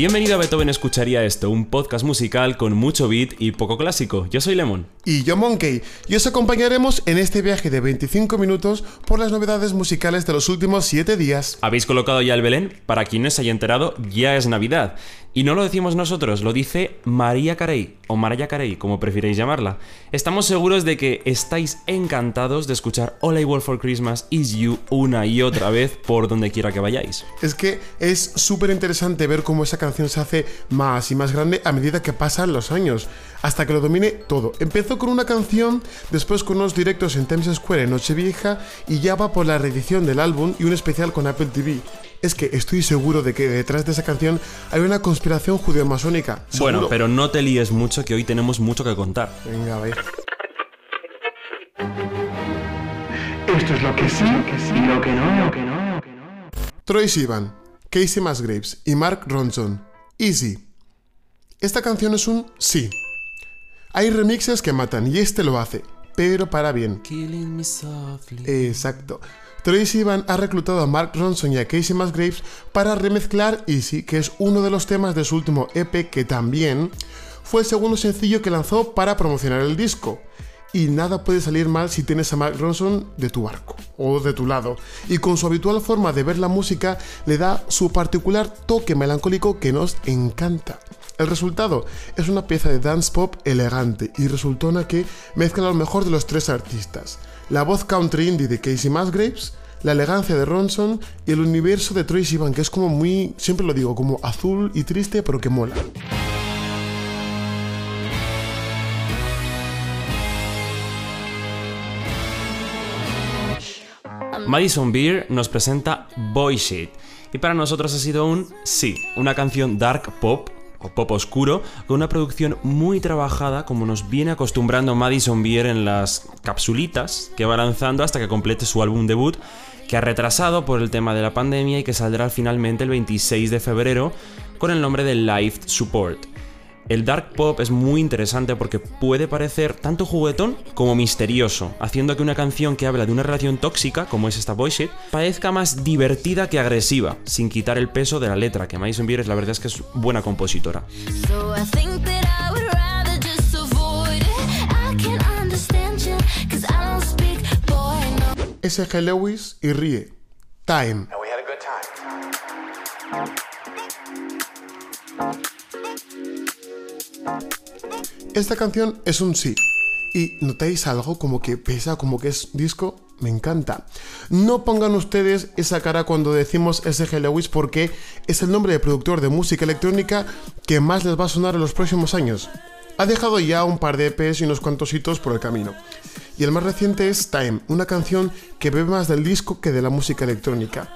Bienvenido a Beethoven Escucharía Esto, un podcast musical con mucho beat y poco clásico. Yo soy Lemon. Y yo Monkey, y os acompañaremos en este viaje de 25 minutos por las novedades musicales de los últimos 7 días. ¿Habéis colocado ya el Belén? Para quien no se haya enterado, ya es Navidad. Y no lo decimos nosotros, lo dice María Carey, o Mariah Carey, como prefiréis llamarla. Estamos seguros de que estáis encantados de escuchar All I Want for Christmas Is You una y otra vez por donde quiera que vayáis. Es que es súper interesante ver cómo esa canción se hace más y más grande a medida que pasan los años, hasta que lo domine todo. Empezó con una canción, después con unos directos en Times Square en Nochevieja y ya va por la reedición del álbum y un especial con Apple TV es que estoy seguro de que detrás de esa canción hay una conspiración judeo-masónica. Bueno, pero no te líes mucho que hoy tenemos mucho que contar. Venga, a ver. Esto es lo que sí, lo que sí, lo que no, lo que no, lo que no. Troy Sivan, Casey Musgraves y Mark Ronson. Easy. Esta canción es un sí. Hay remixes que matan y este lo hace, pero para bien. Exacto. Troy Sivan ha reclutado a Mark Ronson y a Casey Musgraves para remezclar Easy, que es uno de los temas de su último EP que también fue el segundo sencillo que lanzó para promocionar el disco. Y nada puede salir mal si tienes a Mark Ronson de tu barco o de tu lado. Y con su habitual forma de ver la música le da su particular toque melancólico que nos encanta. El resultado es una pieza de dance pop elegante y resultona que mezcla lo mejor de los tres artistas la voz country indie de Casey Musgraves, la elegancia de Ronson y el universo de Troy Sivan, que es como muy, siempre lo digo, como azul y triste, pero que mola. Madison Beer nos presenta Boy Shit y para nosotros ha sido un sí, una canción dark pop o pop oscuro, con una producción muy trabajada como nos viene acostumbrando Madison Beer en las capsulitas que va lanzando hasta que complete su álbum debut, que ha retrasado por el tema de la pandemia y que saldrá finalmente el 26 de febrero con el nombre de Life Support. El dark pop es muy interesante porque puede parecer tanto juguetón como misterioso, haciendo que una canción que habla de una relación tóxica, como es esta Boy parezca más divertida que agresiva, sin quitar el peso de la letra, que Madison Beer la verdad es que es buena compositora. S.G. Lewis y Rie. Time. Esta canción es un sí. Y notáis algo como que pesa, como que es disco, me encanta. No pongan ustedes esa cara cuando decimos S.G. Lewis porque es el nombre de productor de música electrónica que más les va a sonar en los próximos años. Ha dejado ya un par de EPs y unos cuantos hitos por el camino. Y el más reciente es Time, una canción que bebe más del disco que de la música electrónica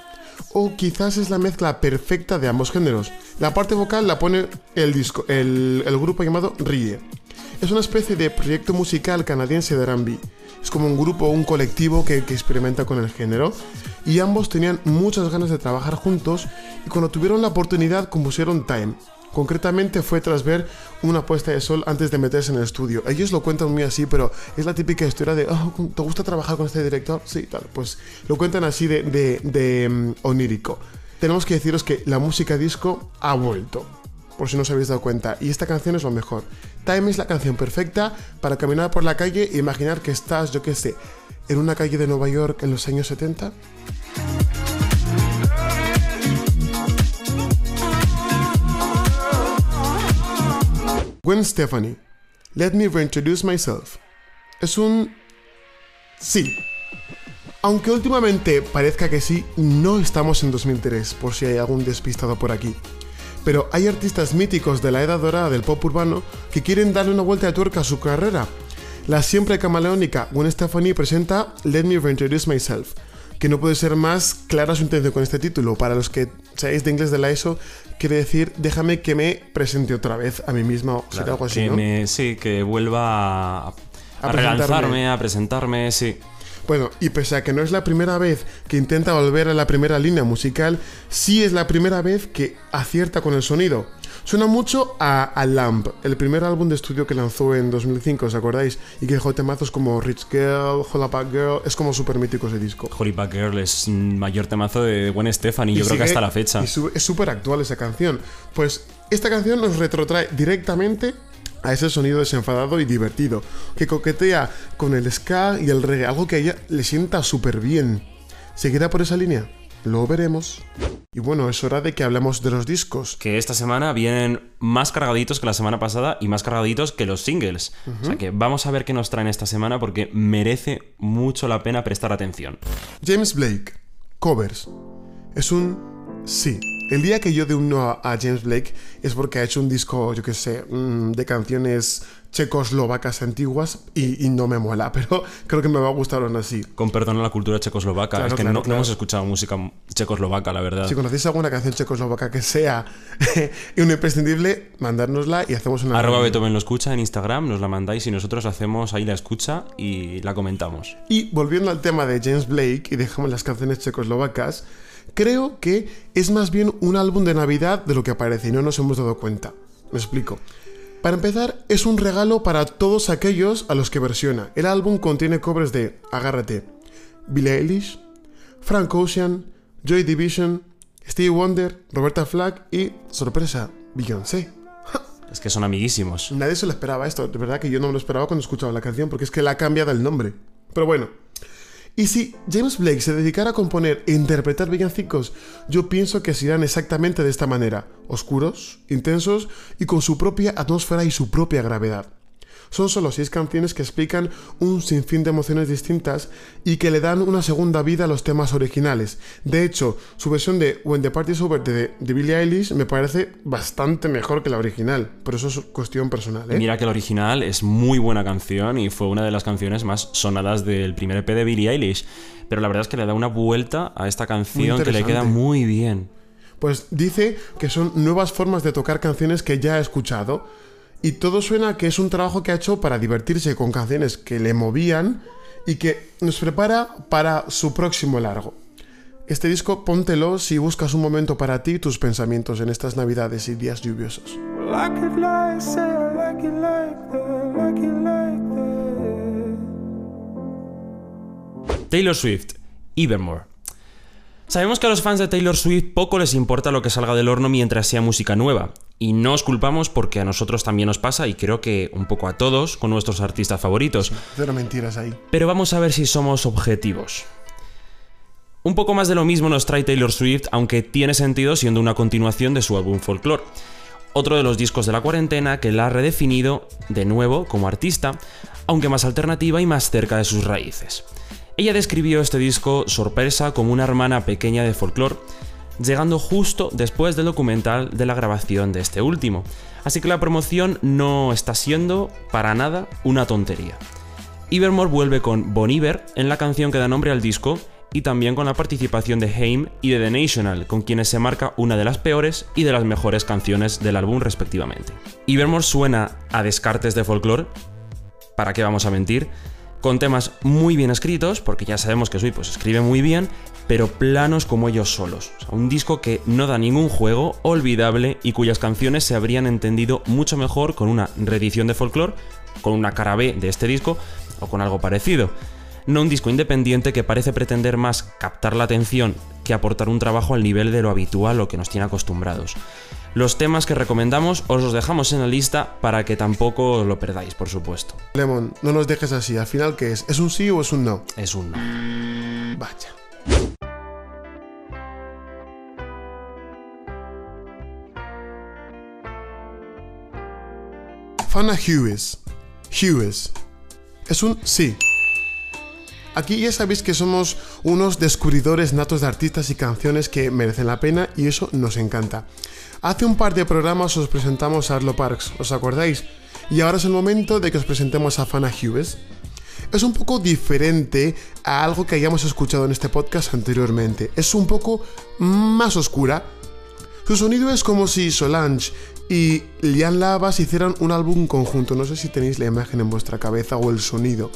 o quizás es la mezcla perfecta de ambos géneros. La parte vocal la pone el, disco, el, grupo llamado Rie. Es una especie de proyecto musical canadiense de R&B. Es como un grupo, un colectivo que, experimenta con el género. Y ambos tenían muchas ganas de trabajar juntos y cuando tuvieron la oportunidad compusieron Time, Concretamente fue tras ver una puesta de sol antes de meterse en el estudio. Ellos lo cuentan muy así, pero es la típica historia de, oh, ¿te gusta trabajar con este director? Sí, tal. Pues lo cuentan así de, de, mm, onírico. Tenemos que deciros que la música disco ha vuelto por si no os habéis dado cuenta. Y esta canción es lo mejor. Time es la canción perfecta para caminar por la calle e imaginar que estás, yo qué sé, en una calle de Nueva York en los años 70. Gwen Stephanie, Let Me Reintroduce Myself. Es un... Sí. Aunque últimamente parezca que sí, no estamos en 2003, por si hay algún despistado por aquí. Pero hay artistas míticos de la edad dorada del pop urbano que quieren darle una vuelta de tuerca a su carrera. La siempre camaleónica Gwen Stefani presenta Let Me Reintroduce Myself, que no puede ser más clara su intención con este título. Para los que seáis de inglés de la ESO, quiere decir déjame que me presente otra vez a mí misma. algo así, que sí, que vuelva a, a, relanzarme, a presentarme, sí. Bueno, y pese a que no es la primera vez que intenta volver a la primera línea musical, sí es la primera vez que acierta con el sonido. Suena mucho a, a Lamp, el primer álbum de estudio que lanzó en 2005, ¿os acordáis? Y que dejó temazos como Rich Girl, Holla Back Girl, es como súper mítico ese disco. Holy Back Girl es mayor temazo de Gwen Stefani, yo creo que hasta la fecha. y es súper actual esa canción. Pues esta canción nos retrotrae directamente a ese sonido desenfadado y divertido, que coquetea con el ska y el reggae, algo que a ella le sienta súper bien. ¿Seguirá por esa línea? Lo veremos. Y bueno, es hora de que hablemos de los discos. Que esta semana vienen más cargaditos que la semana pasada y más cargaditos que los singles. O sea que vamos a ver qué nos traen esta semana porque merece mucho la pena prestar atención. James Blake, covers. Es un sí. El día que yo de un no a James Blake es porque ha hecho un disco, yo qué sé, mm, de canciones checoslovacas antiguas y, y no me mola, pero creo que me va a gustar aún así. Con perdón a la cultura checoslovaca, Claro, es que claro, no, hemos escuchado música checoslovaca, la verdad. Si conocéis alguna canción checoslovaca que sea un imprescindible, mandárnosla y hacemos una... Arroba Beethoven lo escucha en Instagram, nos la mandáis y nosotros hacemos ahí la escucha y la comentamos. Y volviendo al tema de James Blake y dejamos las canciones checoslovacas, creo que es más bien un álbum de Navidad de lo que parece y no nos hemos dado cuenta. Me explico. Para empezar, es un regalo para todos aquellos a los que versiona. El álbum contiene covers de Agárrate, Billie Eilish, Frank Ocean, Joy Division, Stevie Wonder, Roberta Flack y, sorpresa, Beyoncé. Es que son amiguísimos. Nadie se lo esperaba esto, de verdad que yo no me lo esperaba cuando escuchaba la canción, porque es que le ha cambiado el nombre. Pero bueno. Y si James Blake se dedicara a componer e interpretar villancicos, yo pienso que se irán exactamente de esta manera, oscuros, intensos y con su propia atmósfera y su propia gravedad. Son solo seis canciones que explican un sinfín de emociones distintas y que le dan una segunda vida a los temas originales. De hecho, su versión de When the Party's Over de, de Billie Eilish me parece bastante mejor que la original, pero eso es cuestión personal, ¿eh? Mira que el original es muy buena canción y fue una de las canciones más sonadas del primer EP de Billie Eilish. Pero la verdad es que le da una vuelta a esta canción que le queda muy bien. Pues dice que son nuevas formas de tocar canciones que ya ha escuchado y todo suena que es un trabajo que ha hecho para divertirse con canciones que le movían y que nos prepara para su próximo largo. Este disco póntelo si buscas un momento para ti y tus pensamientos en estas navidades y días lluviosos. Taylor Swift, Evermore. Sabemos que a los fans de Taylor Swift poco les importa lo que salga del horno mientras sea música nueva. Y no os culpamos porque a nosotros también nos pasa y creo que un poco a todos con nuestros artistas favoritos. Cero mentiras ahí. Pero vamos a ver si somos objetivos. Un poco más de lo mismo nos trae Taylor Swift, aunque tiene sentido siendo una continuación de su álbum Folklore. Otro de los discos de la cuarentena que la ha redefinido de nuevo como artista, aunque más alternativa y más cerca de sus raíces. Ella describió este disco sorpresa como una hermana pequeña de Folklore, llegando justo después del documental de la grabación de este último. Así que la promoción no está siendo para nada una tontería. Evermore vuelve con Bon Iver en la canción que da nombre al disco y también con la participación de Haim y de The National, con quienes se marca una de las peores y de las mejores canciones del álbum respectivamente. Evermore suena a descartes de folclore, ¿para qué vamos a mentir? Con temas muy bien escritos, porque ya sabemos que Sweet pues escribe muy bien, pero planos como ellos solos. Un disco que no da ningún juego, olvidable y cuyas canciones se habrían entendido mucho mejor con una reedición de folklore, con una cara B de este disco o con algo parecido. No un disco independiente que parece pretender más captar la atención que aportar un trabajo al nivel de lo habitual o que nos tiene acostumbrados. Los temas que recomendamos os los dejamos en la lista para que tampoco os lo perdáis, por supuesto. Lemon, no nos dejes así. Al final, ¿qué es? ¿Es un sí o es un no? Es un no. Vaya. Fana Hughes. Hughes. Es un sí. Aquí ya sabéis que somos unos descubridores natos de artistas y canciones que merecen la pena y eso nos encanta. Hace un par de programas os presentamos a Arlo Parks, ¿os acordáis? Y ahora es el momento de que os presentemos a Fana Hughes. Es un poco diferente a algo que hayamos escuchado en este podcast anteriormente. Es un poco más oscura. Su sonido es como si Solange y Lian Lavas hicieran un álbum conjunto. No sé si tenéis la imagen en vuestra cabeza o el sonido.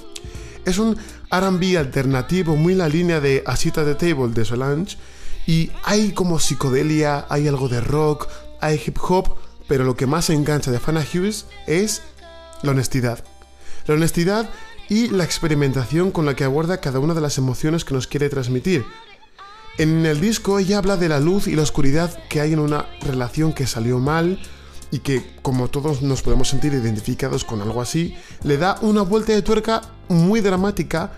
Es un RB alternativo muy en la línea de Asita the Table de Solange. Y hay como psicodelia, hay algo de rock, hay hip hop, pero lo que más engancha de Fana Hughes es la honestidad. La honestidad y la experimentación con la que aborda cada una de las emociones que nos quiere transmitir. En el disco ella habla de la luz y la oscuridad que hay en una relación que salió mal y que, como todos nos podemos sentir identificados con algo así, le da una vuelta de tuerca muy dramática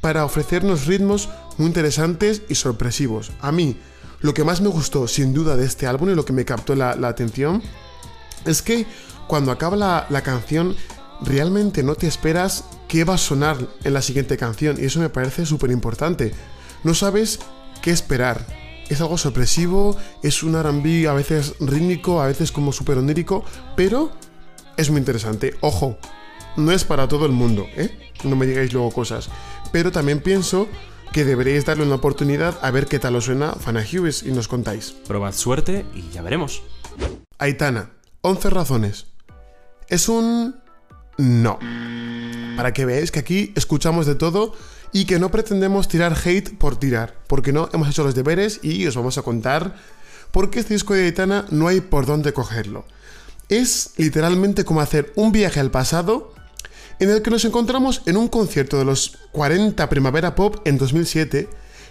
para ofrecernos ritmos muy interesantes y sorpresivos. A mí, lo que más me gustó sin duda de este álbum y lo que me captó la, atención es que cuando acaba la, la canción realmente no te esperas qué va a sonar en la siguiente canción y eso me parece súper importante. No sabes qué esperar. Es algo sorpresivo, es un R&B a veces rítmico, a veces como súper onírico, pero es muy interesante. Ojo, no es para todo el mundo, ¿eh? No me digáis luego cosas. Pero también pienso que deberíais darle una oportunidad a ver qué tal os suena Fana Hughes y nos contáis. Probad suerte y ya veremos. Aitana, 11 razones. Es un... no. Para que veáis que aquí escuchamos de todo y que no pretendemos tirar hate por tirar, porque no hemos hecho los deberes y os vamos a contar por qué este disco de Aitana no hay por dónde cogerlo. Es literalmente como hacer un viaje al pasado en el que nos encontramos en un concierto de los 40 Primavera Pop en 2007,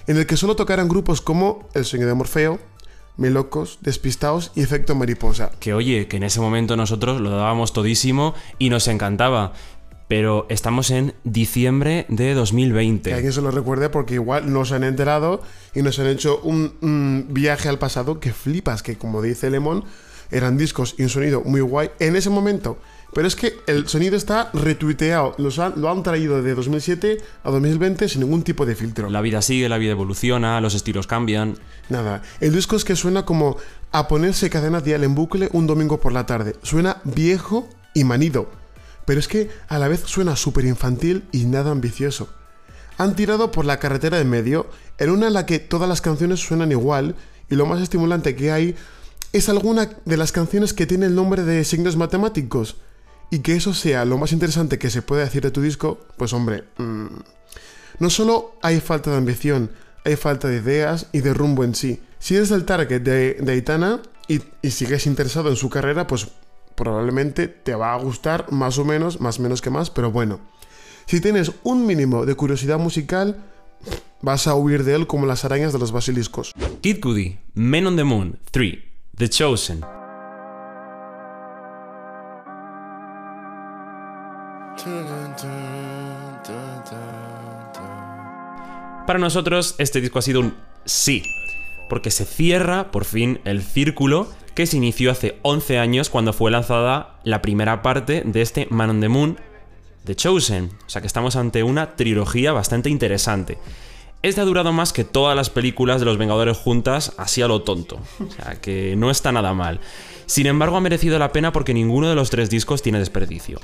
en el que solo tocaran grupos como El Sueño de Morfeo, Melocos, Despistados y Efecto Mariposa. Que oye, que en ese momento nosotros lo dábamos todísimo y nos encantaba. Pero estamos en diciembre de Que 2020. alguien se lo recuerde porque igual nos han enterado y nos han hecho un, un viaje al pasado que flipas, que como dice Lemon, eran discos y un sonido muy guay en ese momento. Pero es que el sonido está retuiteado, los han- lo han traído de 2007 a 2020 sin ningún tipo de filtro. La vida sigue, la vida evoluciona, los estilos cambian. Nada, el disco es que suena como a ponerse cadena dial en bucle un domingo por la tarde. Suena viejo y manido, pero es que a la vez suena súper infantil y nada ambicioso. Han tirado por la carretera de medio, en una en la que todas las canciones suenan igual y lo más estimulante que hay es alguna de las canciones que tiene el nombre de signos matemáticos. Y que eso sea lo más interesante que se puede decir de tu disco, pues hombre, mm, no solo hay falta de ambición, hay falta de ideas y de rumbo en sí. Si eres el target de, de Aitana y, y sigues interesado en su carrera, pues probablemente te va a gustar más o menos, más menos que más, pero bueno. Si tienes un mínimo de curiosidad musical, vas a huir de él como las arañas de los basiliscos. Kid Cudi, Men on the Moon 3, The Chosen. Para nosotros este disco ha sido un sí, porque se cierra por fin el círculo que se inició hace 11 años cuando fue lanzada la primera parte de este Man on the Moon, The Chosen. O sea que estamos ante una trilogía bastante interesante. Este ha durado más que todas las películas de los Vengadores juntas, así a lo tonto. O sea, que no está nada mal. Sin embargo, ha merecido la pena porque ninguno de los tres discos tiene desperdicio.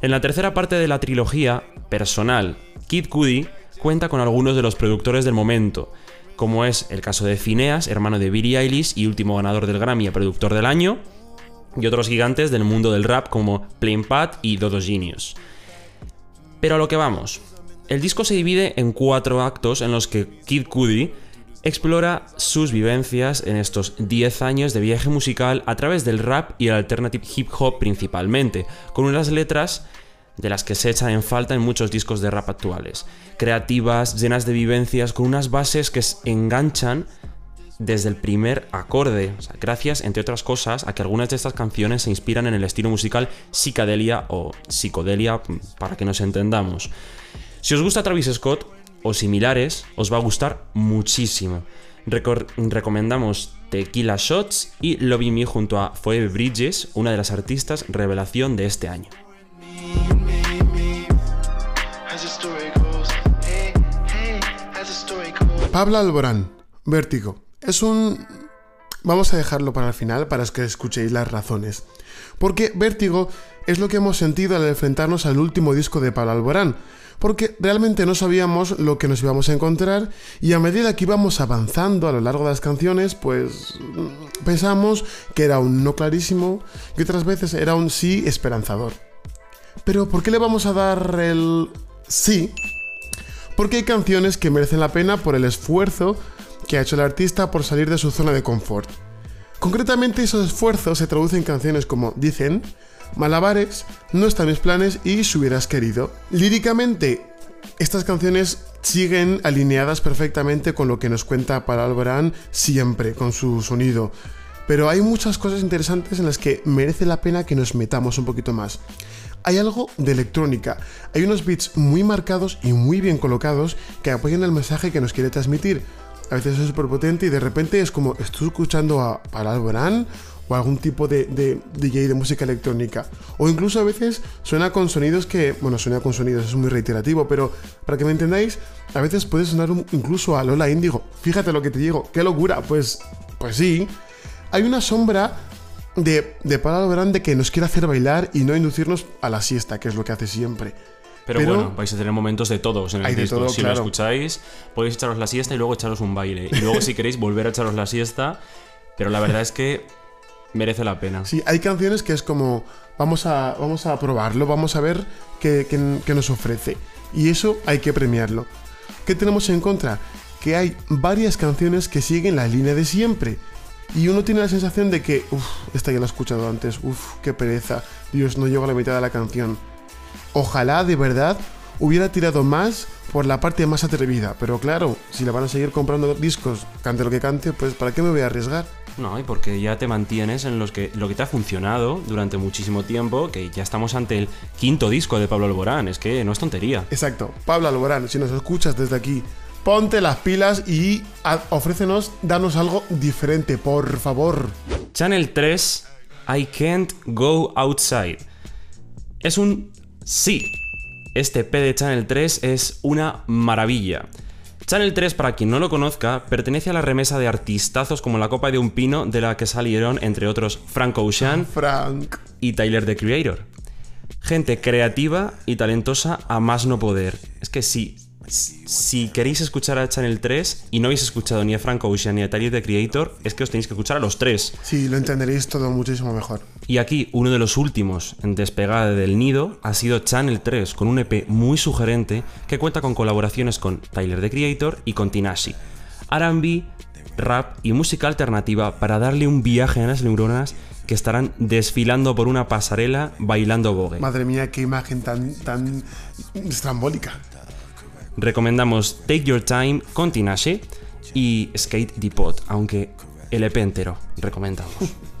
En la tercera parte de la trilogía, personal, Kid Cudi cuenta con algunos de los productores del momento, como es el caso de Phineas, hermano de Billie Eilish y último ganador del Grammy a Productor del Año, y otros gigantes del mundo del rap como Plain Pat y Dodo Genius. Pero a lo que vamos. El disco se divide en cuatro actos en los que Kid Cudi explora sus vivencias en estos 10 años de viaje musical a través del rap y el alternative hip hop principalmente, con unas letras de las que se echan en falta en muchos discos de rap actuales, creativas, llenas de vivencias, con unas bases que enganchan desde el primer acorde, gracias, entre otras cosas, a que algunas de estas canciones se inspiran en el estilo musical psicadelia o psicodelia, para que nos entendamos. Si os gusta Travis Scott o similares, os va a gustar muchísimo. Recomendamos Tequila Shots y Love Me junto a Phoebe Bridges, una de las artistas revelación de este año. Pablo Alborán, Vértigo. Es un... Vamos a dejarlo para el final para que escuchéis las razones. Porque Vértigo es lo que hemos sentido al enfrentarnos al último disco de Pablo Alborán. Porque realmente no sabíamos lo que nos íbamos a encontrar y a medida que íbamos avanzando a lo largo de las canciones, pues mm, pensamos que era un no clarísimo y otras veces era un sí esperanzador. Pero ¿por qué le vamos a dar el sí porque hay canciones que merecen la pena por el esfuerzo que ha hecho el artista por salir de su zona de confort. Concretamente esos esfuerzos se traducen en canciones como Dicen, Malabares, No están mis planes y Si hubieras querido. Líricamente, estas canciones siguen alineadas perfectamente con lo que nos cuenta Alborán siempre, con su sonido. Pero hay muchas cosas interesantes en las que merece la pena que nos metamos un poquito más. Hay algo de electrónica, hay unos beats muy marcados y muy bien colocados que apoyan el mensaje que nos quiere transmitir. A veces es súper potente y de repente es como estoy escuchando a Alborán o algún tipo de, de DJ de música electrónica. O incluso a veces suena con sonidos que, bueno, suena con sonidos, es muy reiterativo, pero para que me entendáis, a veces puede sonar un- incluso a Lola Índigo. Fíjate lo que te digo, qué locura, pues, pues sí. Hay una sombra de, de Pablo Alborán de que nos quiere hacer bailar y no inducirnos a la siesta, que es lo que hace siempre. Pero, Pero- bueno, vais a tener momentos de todos en el disco. todo, si claro. lo escucháis, podéis echaros la siesta y luego echaros un baile. Y luego, si queréis, volver a echaros la siesta. Pero la verdad es que merece la pena. Sí, hay canciones que es como, vamos a, vamos a probarlo, vamos a ver qué, qué- qué nos ofrece. Y eso hay que premiarlo. ¿Qué tenemos en contra? Que hay varias canciones que siguen la línea de siempre. Y uno tiene la sensación de que, uff, esta ya la he escuchado antes, uff, qué pereza, Dios, no llego a la mitad de la canción. Ojalá de verdad hubiera tirado más por la parte más atrevida, pero claro, si le van a seguir comprando discos, cante lo que cante, pues ¿para qué me voy a arriesgar? No, y porque ya te mantienes en los que, lo que te ha funcionado durante muchísimo tiempo, que ya estamos ante el quinto disco de Pablo Alborán. Es que no es tontería. Exacto. Pablo Alborán, si nos escuchas desde aquí, ponte las pilas y ofrécenos, danos algo diferente, por favor. Channel 3, I Can't Go Outside. Es un sí. Este P de Channel 3 es una maravilla. Channel 3, para quien no lo conozca, pertenece a la remesa de artistazos como la copa de un pino de la que salieron, entre otros, Frank Ocean Frank. y Tyler the Creator. Gente creativa y talentosa a más no poder. Es que si, si queréis escuchar a Channel 3 y no habéis escuchado ni a Frank Ocean ni a Tyler the Creator, es que os tenéis que escuchar a los tres. Sí, lo entenderéis todo muchísimo mejor. Y aquí uno de los últimos en despegar del nido ha sido Channel 3, con un EP muy sugerente que cuenta con colaboraciones con Tyler the Creator y con Tinashi. RB, rap y música alternativa para darle un viaje a las neuronas que estarán desfilando por una pasarela bailando bogue. Madre mía, qué imagen tan, tan estrambólica. Recomendamos Take Your Time con Tinashi y Skate the Pot, aunque el EP entero recomendamos.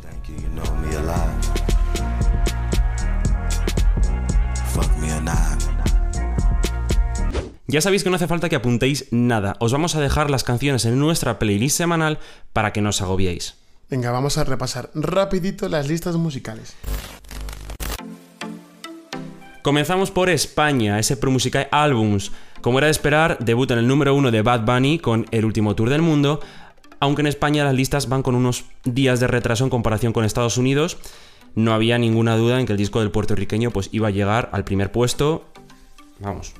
Ya sabéis que no hace falta que apuntéis nada, os vamos a dejar las canciones en nuestra playlist semanal para que no os agobiéis. Venga, vamos a repasar rapidito las listas musicales. Comenzamos por España, ese Pro Musicae Albums. Como era de esperar, debuta en el número uno de Bad Bunny con El último tour del mundo, aunque en España las listas van con unos días de retraso en comparación con Estados Unidos. No había ninguna duda en que el disco del puertorriqueño pues iba a llegar al primer puesto. Vamos,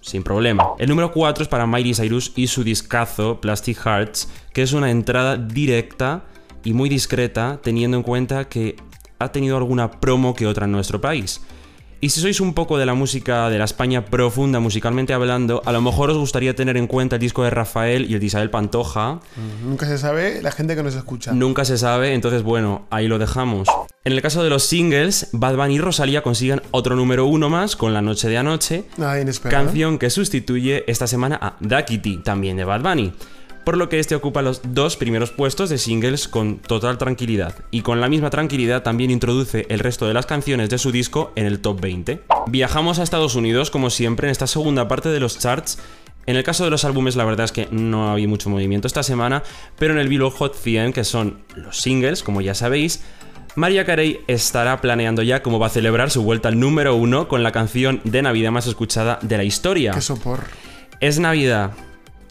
sin problema. El número 4 es para Miley Cyrus y su discazo Plastic Hearts, que es una entrada directa y muy discreta, teniendo en cuenta que ha tenido alguna promo que otra en nuestro país. Y si sois un poco de la música de la España profunda musicalmente hablando, a lo mejor os gustaría tener en cuenta el disco de Rafael y el de Isabel Pantoja. Nunca se sabe la gente que nos escucha. Nunca se sabe, entonces bueno, ahí lo dejamos. En el caso de los singles, Bad Bunny y Rosalía consiguen otro número uno más con La Noche de Anoche, inesperado. canción que sustituye esta semana a Duckity, también de Bad Bunny. Por lo que este ocupa los dos primeros puestos de singles con total tranquilidad. Y con la misma tranquilidad también introduce el resto de las canciones de su disco en el top 20. Viajamos a Estados Unidos, como siempre, en esta segunda parte de los charts. En el caso de los álbumes, la verdad es que no había mucho movimiento esta semana, pero en el Billboard Hot 100, que son los singles, como ya sabéis, María Carey estará planeando ya cómo va a celebrar su vuelta al número uno con la canción de Navidad más escuchada de la historia. Qué sopor. Es Navidad.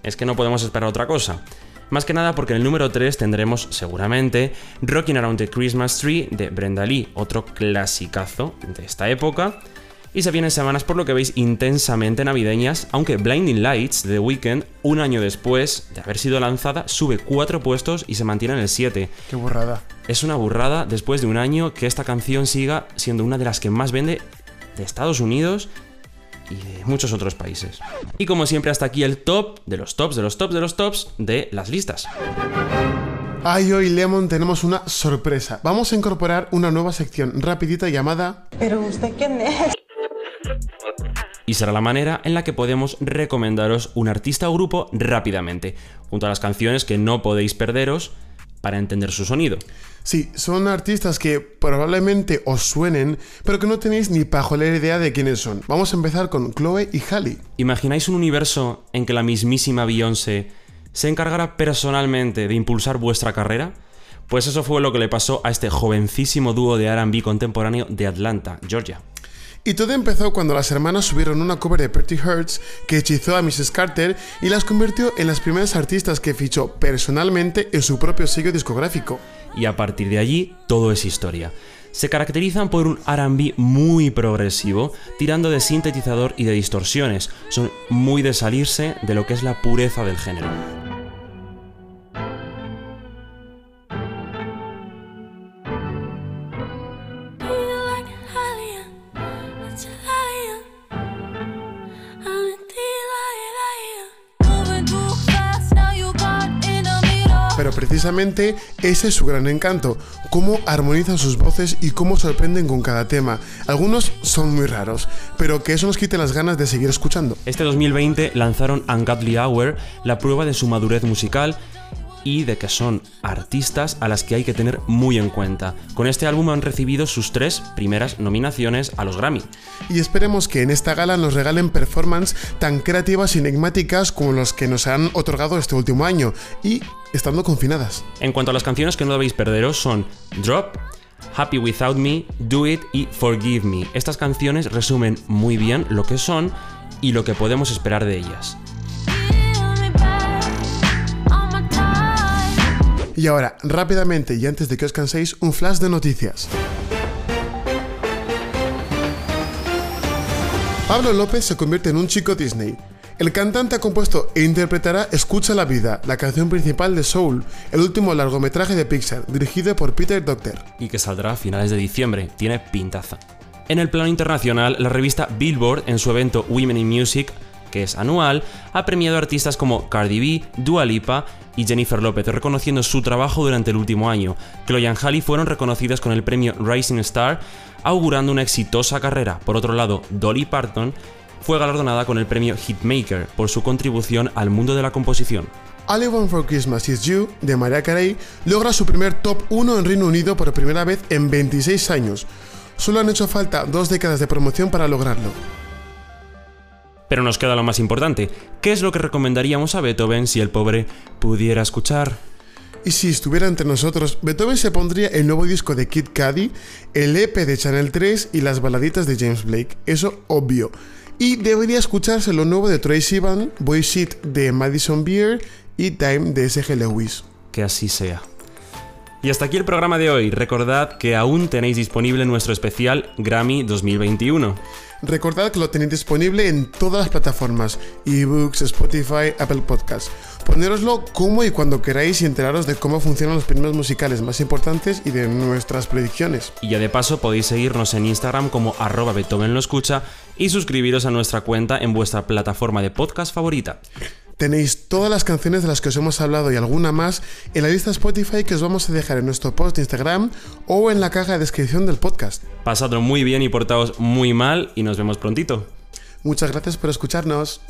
Es que no podemos esperar otra cosa. Más que nada porque en el número 3 tendremos seguramente Rocking Around the Christmas Tree de Brenda Lee, otro clasicazo de esta época. Y se vienen semanas por lo que veis intensamente navideñas, aunque Blinding Lights de The Weeknd, un año después de haber sido lanzada, sube 4 puestos y se mantiene en el 7. Qué burrada. Es una burrada después de un año que esta canción siga siendo una de las que más vende de Estados Unidos y de muchos otros países. Y como siempre hasta aquí el top de los tops de los tops de los tops de las listas. Ay, hoy Lemon tenemos una sorpresa. Vamos a incorporar una nueva sección rapidita llamada Pero usted quién es? Y será la manera en la que podemos recomendaros un artista o grupo rápidamente, junto a las canciones que no podéis perderos para entender su sonido. Sí, son artistas que probablemente os suenen, pero que no tenéis ni pajolera idea de quiénes son. Vamos a empezar con Chloe y Halle. ¿Imagináis un universo en que la mismísima Beyoncé se encargara personalmente de impulsar vuestra carrera? Pues eso fue lo que le pasó a este jovencísimo dúo de RB contemporáneo de Atlanta, Georgia. Y todo empezó cuando las hermanas subieron una cover de Pretty Hurts que hechizó a Mrs. Carter y las convirtió en las primeras artistas que fichó personalmente en su propio sello discográfico. Y a partir de allí, todo es historia. Se caracterizan por un RB muy progresivo, tirando de sintetizador y de distorsiones. Son muy de salirse de lo que es la pureza del género. Precisamente ese es su gran encanto, cómo armonizan sus voces y cómo sorprenden con cada tema. Algunos son muy raros, pero que eso nos quite las ganas de seguir escuchando. Este 2020 lanzaron Ungodly Hour, la prueba de su madurez musical y de que son artistas a las que hay que tener muy en cuenta. Con este álbum han recibido sus tres primeras nominaciones a los Grammy. Y esperemos que en esta gala nos regalen performances tan creativas y enigmáticas como las que nos han otorgado este último año, y estando confinadas. En cuanto a las canciones que no debéis perderos son Drop, Happy Without Me, Do It y Forgive Me. Estas canciones resumen muy bien lo que son y lo que podemos esperar de ellas. Y ahora, rápidamente y antes de que os canséis, un flash de noticias. Pablo López se convierte en un chico Disney. El cantante ha compuesto e interpretará Escucha la vida, la canción principal de Soul, el último largometraje de Pixar, dirigido por Peter Docter. y que saldrá a finales de diciembre. Tiene pintaza. En el plano internacional, la revista Billboard, en su evento Women in Music, que es anual, ha premiado artistas como Cardi B, Dua Lipa y Jennifer Lopez, reconociendo su trabajo durante el último año. Chloe y Halle fueron reconocidas con el premio Rising Star, augurando una exitosa carrera. Por otro lado, Dolly Parton fue galardonada con el premio Hitmaker por su contribución al mundo de la composición. All I Want for Christmas Is You, de Mariah Carey, logra su primer top 1 en Reino Unido por primera vez en 26 años. Solo han hecho falta dos décadas de promoción para lograrlo. Pero nos queda lo más importante, ¿qué es lo que recomendaríamos a Beethoven si el pobre pudiera escuchar? Y si estuviera entre nosotros, Beethoven se pondría el nuevo disco de Kid Cudi, el EP de Channel 3 y las baladitas de James Blake, eso obvio. Y debería escucharse lo nuevo de Troye Sivan, Boy Shit de Madison Beer y Time de S.G. Lewis. Que así sea. Y hasta aquí el programa de hoy. Recordad que aún tenéis disponible nuestro especial Grammy 2021. Recordad que lo tenéis disponible en todas las plataformas, ebooks, Spotify, Apple Podcasts. Ponéroslo como y cuando queráis y enteraros de cómo funcionan los premios musicales más importantes y de nuestras predicciones. Y ya de paso podéis seguirnos en Instagram como arroba Beethoven lo escucha y suscribiros a nuestra cuenta en vuestra plataforma de podcast favorita. Tenéis todas las canciones de las que os hemos hablado y alguna más en la lista Spotify que os vamos a dejar en nuestro post de Instagram o en la caja de descripción del podcast. Pasadlo muy bien y portaos muy mal y nos vemos prontito. Muchas gracias por escucharnos.